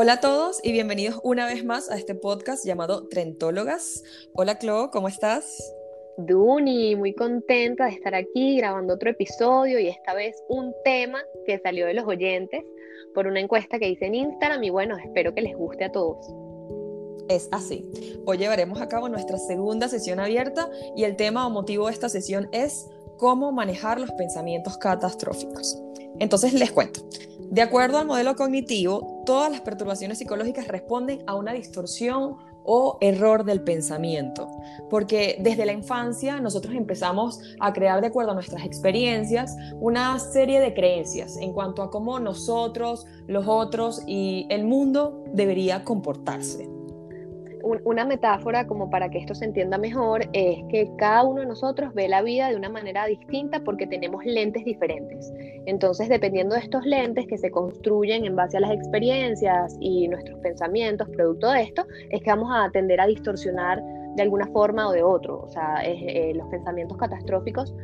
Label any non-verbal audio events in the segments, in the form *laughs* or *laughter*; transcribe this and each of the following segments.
Hola a todos y bienvenidos una vez más a este podcast llamado Trentólogas. Hola Clo, ¿cómo estás? Duni, muy contenta de estar aquí grabando otro episodio y esta vez un tema que salió de los oyentes por una encuesta que hice en Instagram y bueno, espero que les guste a todos. Es así. Hoy llevaremos a cabo nuestra segunda sesión abierta y el tema o motivo de esta sesión es cómo manejar los pensamientos catastróficos. Entonces les cuento. De acuerdo al modelo cognitivo, todas las perturbaciones psicológicas responden a una distorsión o error del pensamiento, porque desde la infancia nosotros empezamos a crear de acuerdo a nuestras experiencias una serie de creencias en cuanto a cómo nosotros, los otros y el mundo debería comportarse una metáfora como para que esto se entienda mejor es que cada uno de nosotros ve la vida de una manera distinta porque tenemos lentes diferentes. Entonces, dependiendo de estos lentes que se construyen en base a las experiencias y nuestros pensamientos, producto de esto, es que vamos a tender a distorsionar de alguna forma o de otro. O sea, eh, los pensamientos catastróficos,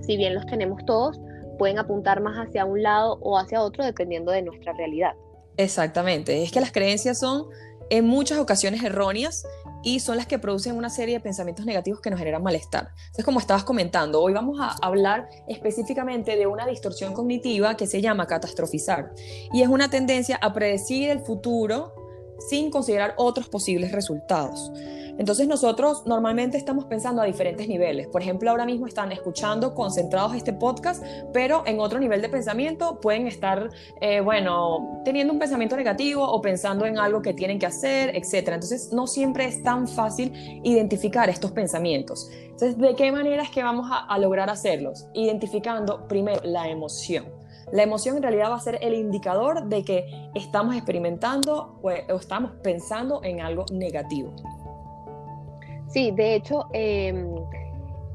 si bien los tenemos todos, pueden apuntar más hacia un lado o hacia otro dependiendo de nuestra realidad. Exactamente, es que las creencias son en muchas ocasiones erróneas y son las que producen una serie de pensamientos negativos que nos generan malestar. Entonces, como estabas comentando, hoy vamos a hablar específicamente de una distorsión cognitiva que se llama catastrofizar y es una tendencia a predecir el futuro sin considerar otros posibles resultados. Entonces nosotros normalmente estamos pensando a diferentes niveles. Por ejemplo, ahora mismo están escuchando concentrados este podcast, pero en otro nivel de pensamiento pueden estar, eh, bueno, teniendo un pensamiento negativo o pensando en algo que tienen que hacer, etc. Entonces no siempre es tan fácil identificar estos pensamientos. Entonces, ¿de qué manera es que vamos a, lograr hacerlos? Identificando primero la emoción. La emoción en realidad va a ser el indicador de que estamos experimentando o, estamos pensando en algo negativo. Sí, de hecho, em,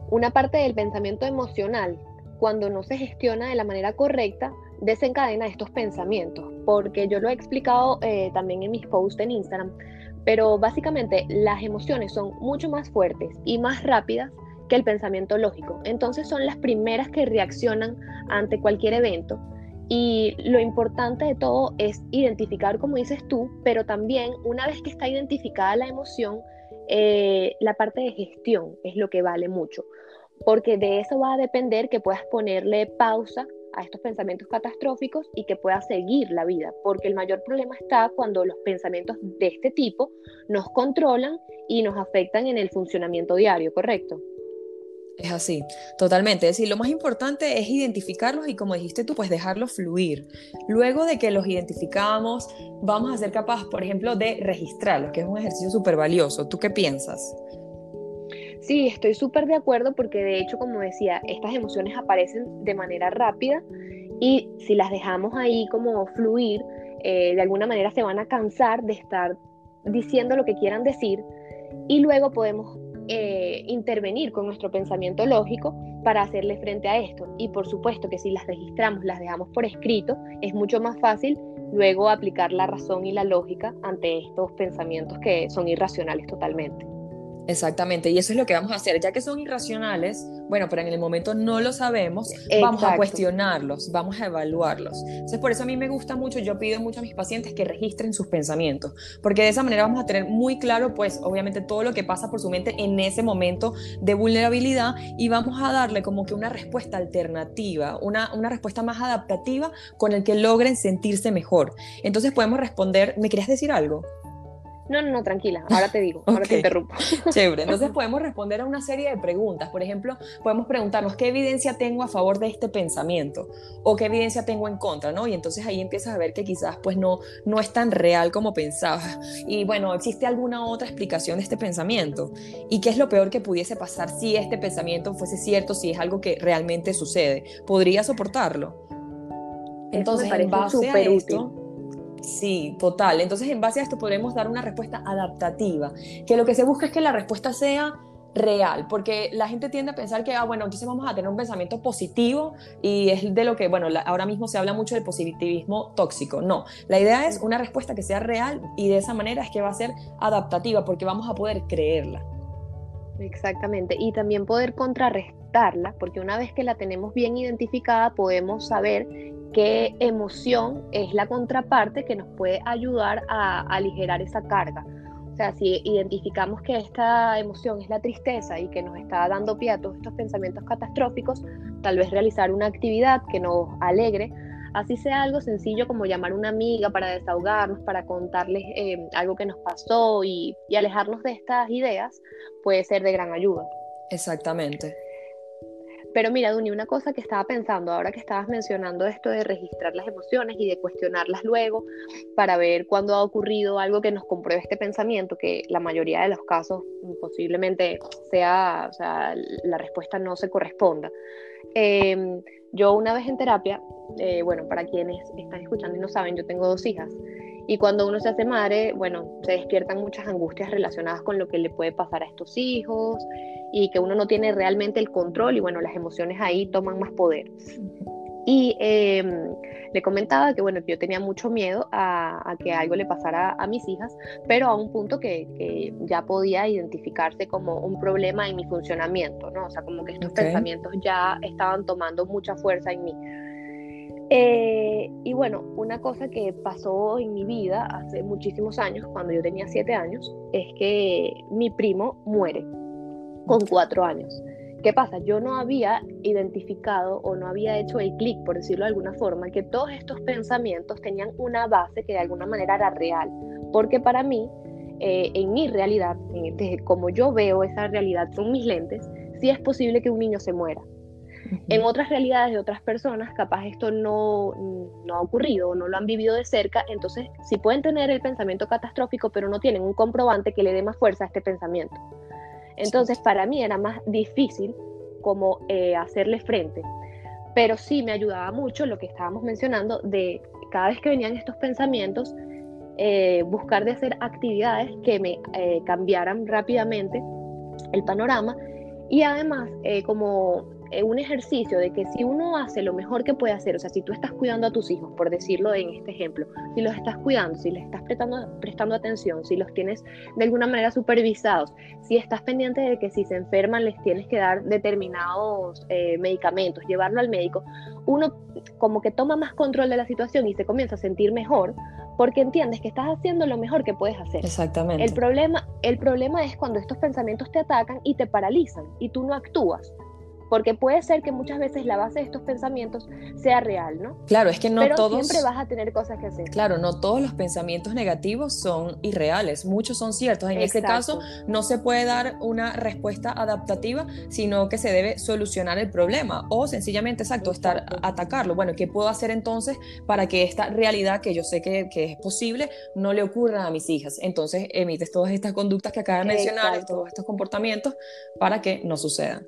una parte del pensamiento emocional, cuando no se gestiona de la manera correcta, desencadena estos pensamientos, porque yo lo he explicado eh, también en mis posts en Instagram, pero básicamente las emociones son mucho más fuertes y más rápidas que el pensamiento lógico. Entonces son las primeras que reaccionan ante cualquier evento. Y lo importante de todo es identificar, como dices tú, pero también una vez que está identificada la emoción, eh, la parte de gestión es lo que vale mucho, porque de eso va a depender que puedas ponerle pausa a estos pensamientos catastróficos y que puedas seguir la vida, porque el mayor problema está cuando los pensamientos de este tipo nos controlan y nos afectan en el funcionamiento diario, ¿correcto? Es así, totalmente. Es decir, lo más importante es identificarlos y como dijiste tú, pues dejarlos fluir. Luego de que los identificamos, vamos a ser capaces, por ejemplo, de registrarlos, que es un ejercicio súper valioso. ¿Tú qué piensas? Sí, estoy súper de acuerdo porque de hecho, como decía, estas emociones aparecen de manera rápida y si las dejamos ahí como fluir, eh, de alguna manera se van a cansar de estar diciendo lo que quieran decir y luego podemos eh, intervenir con nuestro pensamiento lógico para hacerle frente a esto. Y por supuesto que si las registramos, las dejamos por escrito, es mucho más fácil luego aplicar la razón y la lógica ante estos pensamientos que son irracionales totalmente. Exactamente, y eso es lo que vamos a hacer, ya que son irracionales, bueno, pero en el momento no lo sabemos, vamos a cuestionarlos, vamos a evaluarlos. Entonces, por eso a mí me gusta mucho, yo pido mucho a mis pacientes que registren sus pensamientos, porque de esa manera vamos a tener muy claro, pues, obviamente todo lo que pasa por su mente en ese momento de vulnerabilidad y vamos a darle como que una respuesta alternativa, una, una respuesta más adaptativa con el que logren sentirse mejor. Entonces podemos responder, ¿me querías decir algo? No, no, no, tranquila, ahora te digo, *laughs* ahora te interrumpo. *laughs* Chévere, entonces podemos responder a una serie de preguntas. Por ejemplo, podemos preguntarnos qué evidencia tengo a favor de este pensamiento o qué evidencia tengo en contra, ¿no? Y entonces ahí empiezas a ver que quizás pues no, no es tan real como pensabas. Y bueno, ¿existe alguna otra explicación de este pensamiento? ¿Y qué es lo peor que pudiese pasar si este pensamiento fuese cierto, si es algo que realmente sucede? ¿Podría soportarlo? Entonces, en base a esto, Sí, total. Entonces, en base a esto podremos dar una respuesta adaptativa, que lo que se busca es que la respuesta sea real, porque la gente tiende a pensar que, ah, bueno, entonces vamos a tener un pensamiento positivo y es de lo que, bueno, ahora mismo se habla mucho del positivismo tóxico. No, la idea es una respuesta que sea real y de esa manera es que va a ser adaptativa, porque vamos a poder creerla. Exactamente, y también poder contrarrestarla, porque una vez que la tenemos bien identificada, podemos saber qué emoción es la contraparte que nos puede ayudar a, aligerar esa carga. O sea, si identificamos que esta emoción es la tristeza y que nos está dando pie a todos estos pensamientos catastróficos, tal vez realizar una actividad que nos alegre, así sea algo sencillo como llamar a una amiga para desahogarnos, para contarles eh, algo que nos pasó y, y alejarnos de estas ideas, puede ser de gran ayuda. Exactamente. Pero mira, Duni, una cosa que estaba pensando ahora que estabas mencionando esto de registrar las emociones y de cuestionarlas luego para ver cuándo ha ocurrido algo que nos compruebe este pensamiento, que la mayoría de los casos posiblemente sea, o sea, la respuesta no se corresponda. Em, yo una vez en terapia, eh, bueno, para quienes están escuchando y no saben, yo tengo dos hijas. Y cuando uno se hace madre, bueno, se despiertan muchas angustias relacionadas con lo que le puede pasar a estos hijos y que uno no tiene realmente el control y bueno, las emociones ahí toman más poder. Y em, le comentaba que bueno, yo tenía mucho miedo a, que algo le pasara a mis hijas, pero a un punto que, ya podía identificarse como un problema en mi funcionamiento, ¿no? O sea, como que estos pensamientos ya estaban tomando mucha fuerza en mí. Eh, y bueno, una cosa que pasó en mi vida hace muchísimos años, cuando yo tenía siete años, es que mi primo muere con cuatro años. ¿Qué pasa? Yo no había identificado o no había hecho el clic, por decirlo de alguna forma, que todos estos pensamientos tenían una base que de alguna manera era real. Porque para mí, eh, en mi realidad, como yo veo esa realidad con mis lentes, sí es posible que un niño se muera. En otras realidades de otras personas, capaz esto no, no ha ocurrido o no lo han vivido de cerca, entonces sí pueden tener el pensamiento catastrófico, pero no tienen un comprobante que le dé más fuerza a este pensamiento. Entonces, para mí era más difícil como eh, hacerle frente. Pero sí me ayudaba mucho lo que estábamos mencionando de cada vez que venían estos pensamientos, eh, buscar de hacer actividades que me eh, cambiaran rápidamente el panorama y además como eh, un ejercicio de que si uno hace lo mejor que puede hacer, o sea, si tú estás cuidando a tus hijos, por decirlo en este ejemplo, si los estás cuidando, si les estás prestando, prestando atención, si los tienes de alguna manera supervisados, si estás pendiente de que si se enferman les tienes que dar determinados eh, medicamentos, llevarlo al médico, uno como que toma más control de la situación y se comienza a sentir mejor porque entiendes que estás haciendo lo mejor que puedes hacer. Exactamente. El problema, el problema es cuando estos pensamientos te atacan y te paralizan y tú no actúas porque puede ser que muchas veces la base de estos pensamientos sea real, ¿no? Claro, es que no Pero todos... siempre vas a tener cosas que hacer. Claro, no todos los pensamientos negativos son irreales, muchos son ciertos. En ese caso, no se puede dar una respuesta adaptativa, sino que se debe solucionar el problema o sencillamente, exacto, estar atacarlo. Bueno, ¿qué puedo hacer entonces para que esta realidad que yo sé que, que es posible no le ocurra a mis hijas? Entonces, emites todas estas conductas que acaba de mencionar, todos estos comportamientos para que no sucedan.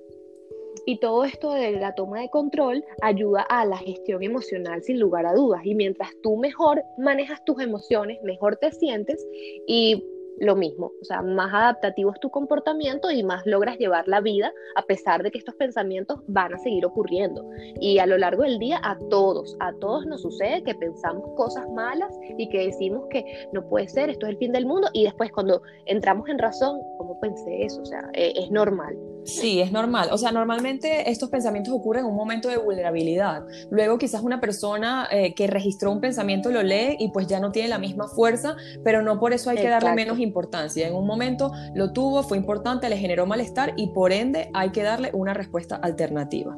Y todo esto de la toma de control ayuda a la gestión emocional sin lugar a dudas. Y mientras tú mejor manejas tus emociones, mejor te sientes y lo mismo, o sea, más adaptativo es tu comportamiento y más logras llevar la vida a pesar de que estos pensamientos van a seguir ocurriendo. Y a lo largo del día a todos, a todos nos sucede que pensamos cosas malas y que decimos que no puede ser, esto es el fin del mundo y después cuando entramos en razón, ¿cómo pensé eso? O sea, e, es normal. Sí, es normal. O sea, normalmente estos pensamientos ocurren en un momento de vulnerabilidad. Luego quizás una persona eh, que registró un pensamiento lo lee y pues ya no tiene la misma fuerza, pero no por eso hay que darle menos importancia. En un momento lo tuvo, fue importante, le generó malestar y por ende hay que darle una respuesta alternativa.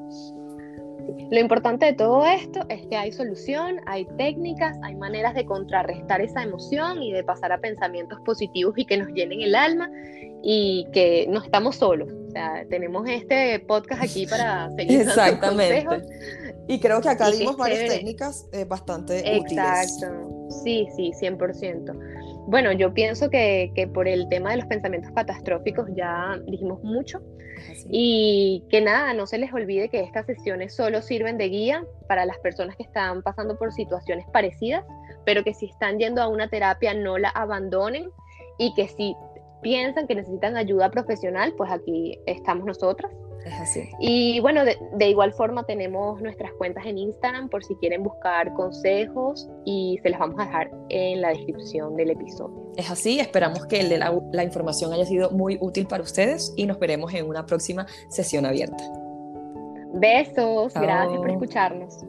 Lo importante de todo esto es que hay solución, hay técnicas, hay maneras de contrarrestar esa emoción y de pasar a pensamientos positivos y que nos llenen el alma y que no estamos solos. O sea, tenemos este podcast aquí para *laughs* seguir Exactamente. Y creo que acá dimos varias técnicas eh, bastante útiles. Exacto. Sí, sí, 100%. Bueno, yo pienso que, que, por el tema de los pensamientos catastróficos ya dijimos mucho y que nada, no se les olvide que estas sesiones solo sirven de guía para las personas que están pasando por situaciones parecidas, pero que si están yendo a una terapia no la abandonen y que si piensan que necesitan ayuda profesional, pues aquí estamos nosotras. Es así. Y bueno, de, de, igual forma tenemos nuestras cuentas en Instagram por si quieren buscar consejos y se las vamos a dejar en la descripción del episodio. Es así, esperamos que la, la información haya sido muy útil para ustedes y nos veremos en una próxima sesión abierta. Besos, gracias por escucharnos.